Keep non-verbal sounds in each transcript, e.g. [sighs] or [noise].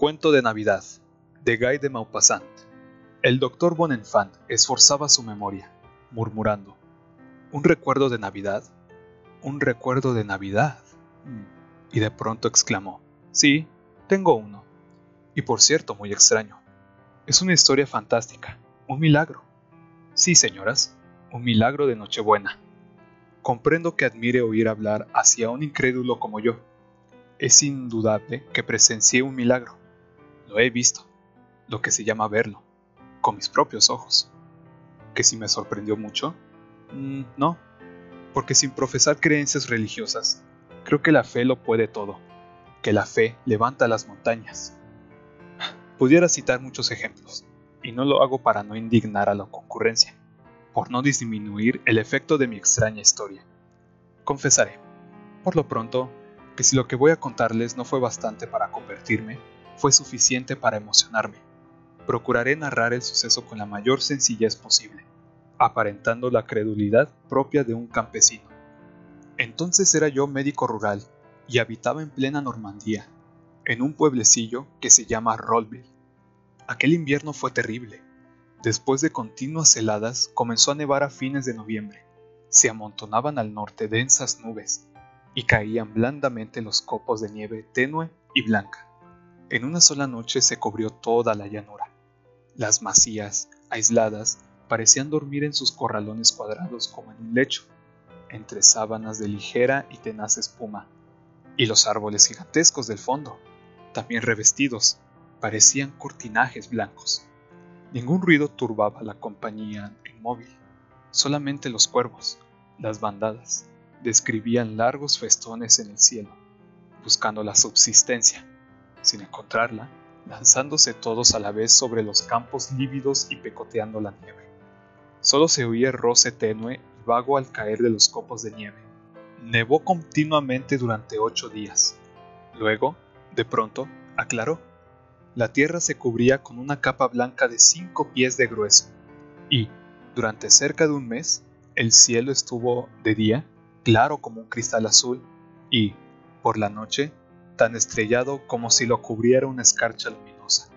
Cuento de Navidad, de Guy de Maupassant. El doctor Bonenfant esforzaba su memoria, murmurando: ¿Un recuerdo de Navidad? ¿Un recuerdo de Navidad? Y de pronto exclamó: Sí, tengo uno. Y por cierto, muy extraño. Es una historia fantástica, un milagro. Sí, señoras, un milagro de Nochebuena. Comprendo que admire oír hablar hacia un incrédulo como yo. Es indudable que presencié un milagro. Lo he visto, lo que se llama verlo, con mis propios ojos. ¿Que si me sorprendió mucho? Mm, no, porque sin profesar creencias religiosas, creo que la fe lo puede todo, que la fe levanta las montañas. Pudiera citar muchos ejemplos, y no lo hago para no indignar a la concurrencia, por no disminuir el efecto de mi extraña historia. Confesaré, por lo pronto, que si lo que voy a contarles no fue bastante para convertirme, fue suficiente para emocionarme. Procuraré narrar el suceso con la mayor sencillez posible, aparentando la credulidad propia de un campesino. Entonces era yo médico rural y habitaba en plena Normandía, en un pueblecillo que se llama Rollville. Aquel invierno fue terrible. Después de continuas heladas comenzó a nevar a fines de noviembre. Se amontonaban al norte densas nubes y caían blandamente los copos de nieve tenue y blanca. En una sola noche se cubrió toda la llanura. Las masías, aisladas, parecían dormir en sus corralones cuadrados como en un lecho, entre sábanas de ligera y tenaz espuma, y los árboles gigantescos del fondo, también revestidos, parecían cortinajes blancos. Ningún ruido turbaba la compañía inmóvil, solamente los cuervos, las bandadas, describían largos festones en el cielo, buscando la subsistencia sin encontrarla, lanzándose todos a la vez sobre los campos lívidos y pecoteando la nieve. Solo se oía roce tenue y vago al caer de los copos de nieve. Nevó continuamente durante ocho días. Luego, de pronto, aclaró. La tierra se cubría con una capa blanca de cinco pies de grueso, y, durante cerca de un mes, el cielo estuvo, de día, claro como un cristal azul, y, por la noche, tan estrellado como si lo cubriera una escarcha luminosa.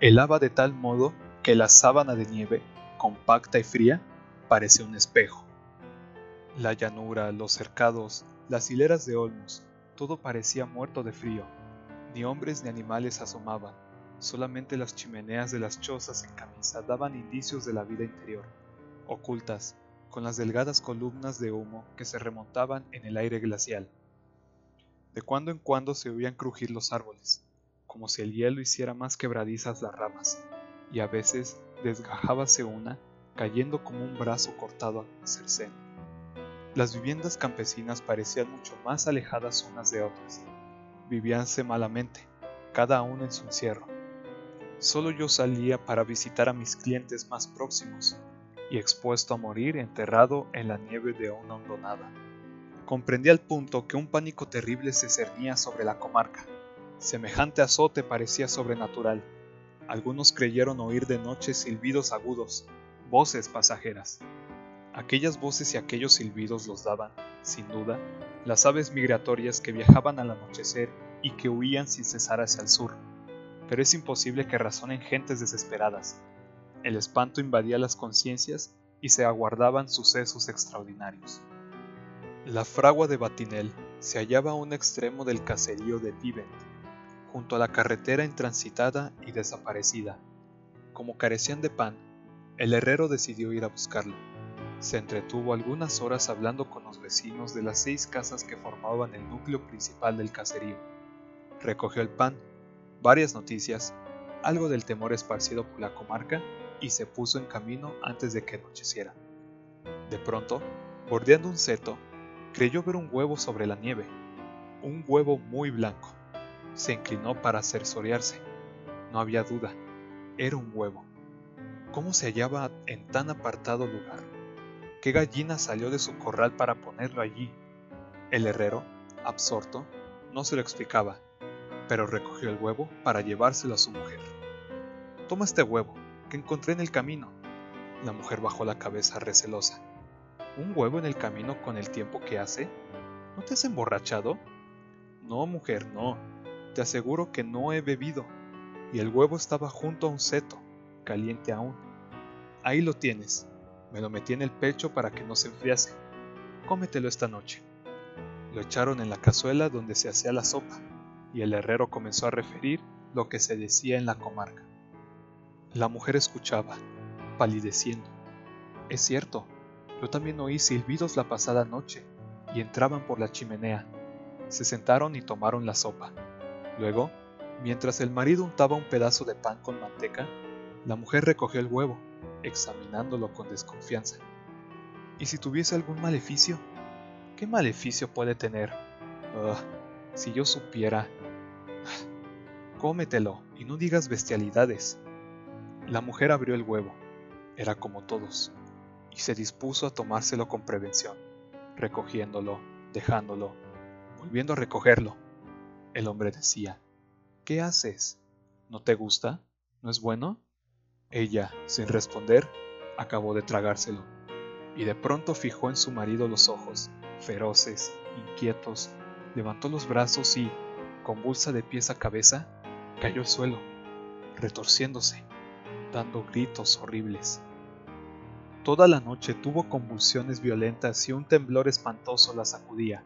Helaba de tal modo que la sábana de nieve, compacta y fría, parecía un espejo. La llanura, los cercados, las hileras de olmos, todo parecía muerto de frío. Ni hombres ni animales asomaban, solamente las chimeneas de las chozas en camisa daban indicios de la vida interior, ocultas, con las delgadas columnas de humo que se remontaban en el aire glacial. De cuando en cuando se oían crujir los árboles, como si el hielo hiciera más quebradizas las ramas, y a veces desgajábase una, cayendo como un brazo cortado a cerceno. Las viviendas campesinas parecían mucho más alejadas unas de otras. Vivíanse malamente, cada uno en su encierro. Solo yo salía para visitar a mis clientes más próximos, y expuesto a morir enterrado en la nieve de una hondonada. Comprendí al punto que un pánico terrible se cernía sobre la comarca. Semejante azote parecía sobrenatural. Algunos creyeron oír de noche silbidos agudos, voces pasajeras. Aquellas voces y aquellos silbidos los daban, sin duda, las aves migratorias que viajaban al anochecer y que huían sin cesar hacia el sur. Pero es imposible que razonen gentes desesperadas. El espanto invadía las conciencias y se aguardaban sucesos extraordinarios. La fragua de Batinel se hallaba a un extremo del caserío de Pivent, junto a la carretera intransitada y desaparecida. Como carecían de pan, el herrero decidió ir a buscarlo. Se entretuvo algunas horas hablando con los vecinos de las seis casas que formaban el núcleo principal del caserío. Recogió el pan, varias noticias, algo del temor esparcido por la comarca y se puso en camino antes de que anocheciera. De pronto, bordeando un seto, creyó ver un huevo sobre la nieve, un huevo muy blanco. Se inclinó para cerciorearse. No había duda, era un huevo. ¿Cómo se hallaba en tan apartado lugar? ¿Qué gallina salió de su corral para ponerlo allí? El herrero, absorto, no se lo explicaba, pero recogió el huevo para llevárselo a su mujer. Toma este huevo, que encontré en el camino. La mujer bajó la cabeza recelosa. ¿Un huevo en el camino con el tiempo que hace? ¿No te has emborrachado? No, mujer, no. Te aseguro que no he bebido. y el huevo estaba junto a un seto, caliente aún. Ahí lo tienes. Me lo metí en el pecho para que no se enfriase. Cómetelo esta noche. Lo echaron en la cazuela donde se hacía la sopa, y el herrero comenzó a referir lo que se decía en la comarca. La mujer escuchaba, palideciendo. Es cierto, yo también oí silbidos la pasada noche, y entraban por la chimenea. Se sentaron y tomaron la sopa. Luego, mientras el marido untaba un pedazo de pan con manteca, la mujer recogió el huevo, examinándolo con desconfianza. ¿Y si tuviese algún maleficio? ¿Qué maleficio puede tener? si yo supiera... [sighs] Cómetelo y no digas bestialidades. La mujer abrió el huevo, era como todos, y se dispuso a tomárselo con prevención, recogiéndolo, dejándolo, volviendo a recogerlo. El hombre decía, ¿Qué haces? ¿No te gusta? ¿No es bueno? Ella, sin responder, acabó de tragárselo, y de pronto fijó en su marido los ojos, feroces, inquietos, levantó los brazos y, convulsa de pies a cabeza, cayó al suelo, retorciéndose, dando gritos horribles. Toda la noche tuvo convulsiones violentas y un temblor espantoso la sacudía,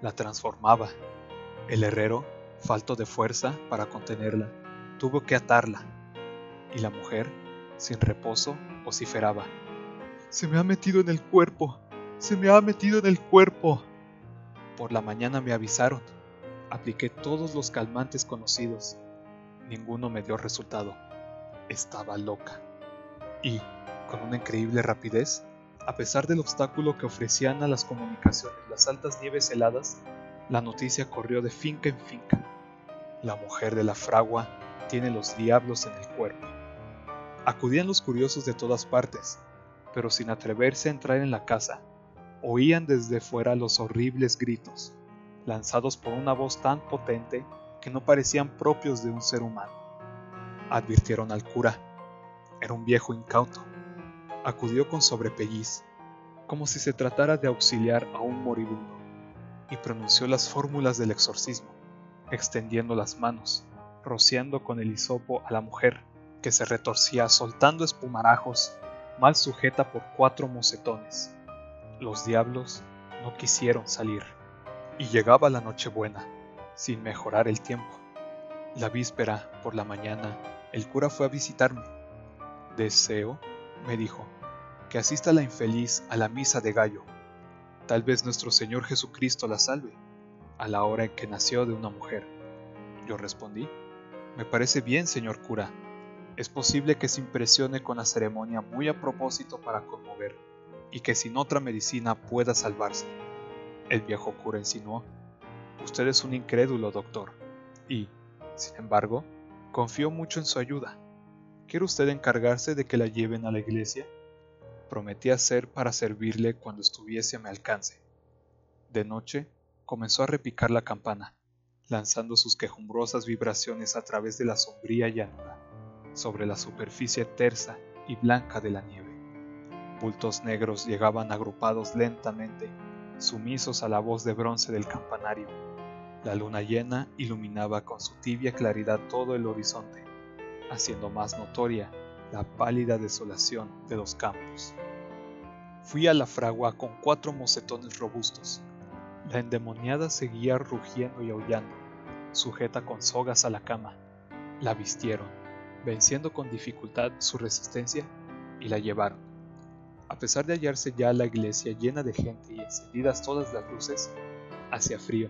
la transformaba. El herrero, falto de fuerza para contenerla, tuvo que atarla, y la mujer, sin reposo, vociferaba. Se me ha metido en el cuerpo, se me ha metido en el cuerpo. Por la mañana me avisaron. Apliqué todos los calmantes conocidos. Ninguno me dio resultado. Estaba loca. Y, con una increíble rapidez, a pesar del obstáculo que ofrecían a las comunicaciones las altas nieves heladas, la noticia corrió de finca en finca. La mujer de la fragua tiene los diablos en el cuerpo. Acudían los curiosos de todas partes, pero sin atreverse a entrar en la casa, oían desde fuera los horribles gritos, lanzados por una voz tan potente que no parecían propios de un ser humano. Advirtieron al cura. Era un viejo incauto. Acudió con sobrepelliz, como si se tratara de auxiliar a un moribundo, y pronunció las fórmulas del exorcismo, extendiendo las manos, rociando con el hisopo a la mujer, que se retorcía soltando espumarajos, mal sujeta por cuatro mocetones. Los diablos no quisieron salir. Y llegaba la Nochebuena, sin mejorar el tiempo. La víspera, por la mañana, el cura fue a visitarme. Deseo, me dijo, que asista la infeliz a la misa de gallo. Tal vez nuestro Señor Jesucristo la salve, a la hora en que nació de una mujer. Yo respondí, me parece bien, señor cura, es posible que se impresione con la ceremonia muy a propósito para conmover, y que sin otra medicina pueda salvarse. El viejo cura insinuó, Usted es un incrédulo, doctor, y, sin embargo, confío mucho en su ayuda. ¿Quiere usted encargarse de que la lleven a la iglesia? Prometí hacer para servirle cuando estuviese a mi alcance. De noche, comenzó a repicar la campana, lanzando sus quejumbrosas vibraciones a través de la sombría llanura sobre la superficie tersa y blanca de la nieve. Bultos negros llegaban agrupados lentamente, sumisos a la voz de bronce del campanario. La luna llena iluminaba con su tibia claridad todo el horizonte, haciendo más notoria la pálida desolación de los campos. Fui a la fragua con cuatro mocetones robustos. La endemoniada seguía rugiendo y aullando, sujeta con sogas a la cama. La vistieron, venciendo con dificultad su resistencia, y la llevaron. A pesar de hallarse ya la iglesia llena de gente y encendidas todas las luces, hacía frío.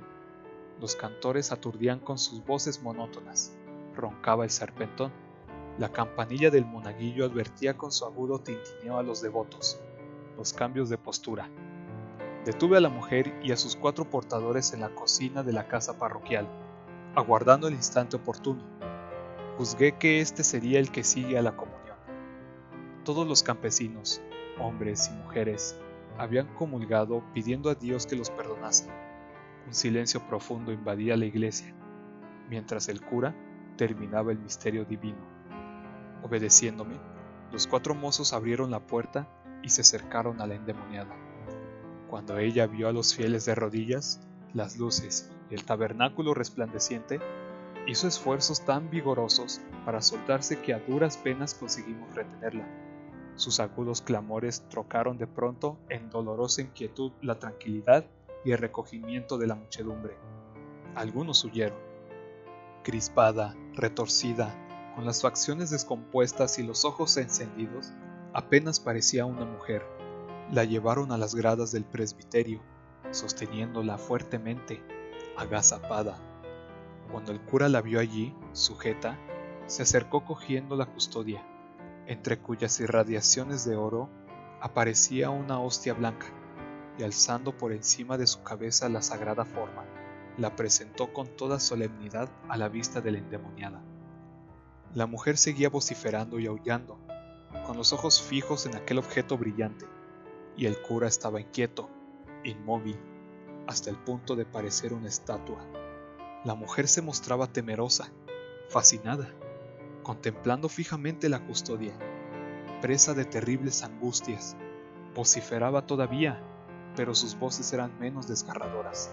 Los cantores aturdían con sus voces monótonas. Roncaba el serpentón. La campanilla del monaguillo advertía con su agudo tintineo a los devotos. Los cambios de postura. Detuve a la mujer y a sus cuatro portadores en la cocina de la casa parroquial, aguardando el instante oportuno juzgué que este sería el que sigue a la comunión. Todos los campesinos, hombres y mujeres, habían comulgado pidiendo a Dios que los perdonase. Un silencio profundo invadía la iglesia, mientras el cura terminaba el misterio divino. Obedeciéndome, los cuatro mozos abrieron la puerta y se acercaron a la endemoniada. Cuando ella vio a los fieles de rodillas, las luces y el tabernáculo resplandeciente, Hizo esfuerzos tan vigorosos para soltarse que a duras penas conseguimos retenerla. Sus agudos clamores trocaron de pronto en dolorosa inquietud la tranquilidad y el recogimiento de la muchedumbre. Algunos huyeron. Crispada, retorcida, con las facciones descompuestas y los ojos encendidos, apenas parecía una mujer. La llevaron a las gradas del presbiterio, sosteniéndola fuertemente, agazapada. Cuando el cura la vio allí, sujeta, se acercó cogiendo la custodia, entre cuyas irradiaciones de oro aparecía una hostia blanca, y alzando por encima de su cabeza la sagrada forma, la presentó con toda solemnidad a la vista de la endemoniada. La mujer seguía vociferando y aullando, con los ojos fijos en aquel objeto brillante, y el cura estaba inquieto, inmóvil, hasta el punto de parecer una estatua. La mujer se mostraba temerosa, fascinada, contemplando fijamente la custodia, presa de terribles angustias. Vociferaba todavía, pero sus voces eran menos desgarradoras.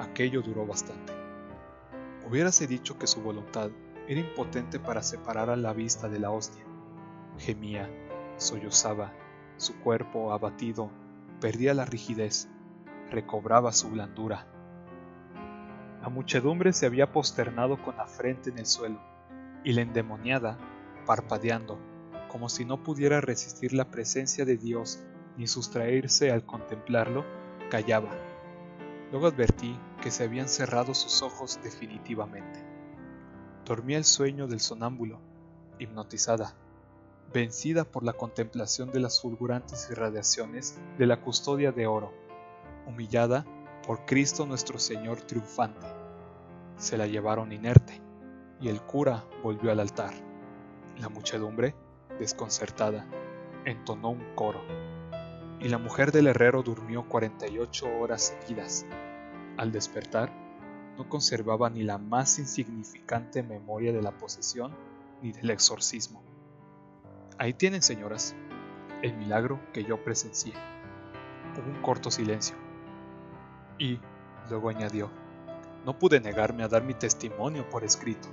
Aquello duró bastante. Hubiérase dicho que su voluntad era impotente para separar a la vista de la hostia. Gemía, sollozaba, su cuerpo abatido perdía la rigidez, recobraba su blandura. La muchedumbre se había posternado con la frente en el suelo, y la endemoniada, parpadeando, como si no pudiera resistir la presencia de Dios ni sustraerse al contemplarlo, callaba. Luego advertí que se habían cerrado sus ojos definitivamente. Dormía el sueño del sonámbulo, hipnotizada, vencida por la contemplación de las fulgurantes irradiaciones de la custodia de oro, humillada por Cristo nuestro Señor triunfante. Se la llevaron inerte, y el cura volvió al altar. La muchedumbre, desconcertada, entonó un coro, y la mujer del herrero durmió 48 horas seguidas. Al despertar, no conservaba ni la más insignificante memoria de la posesión ni del exorcismo. Ahí tienen, señoras, el milagro que yo presencié. Hubo un corto silencio. Y, luego añadió, no pude negarme a dar mi testimonio por escrito.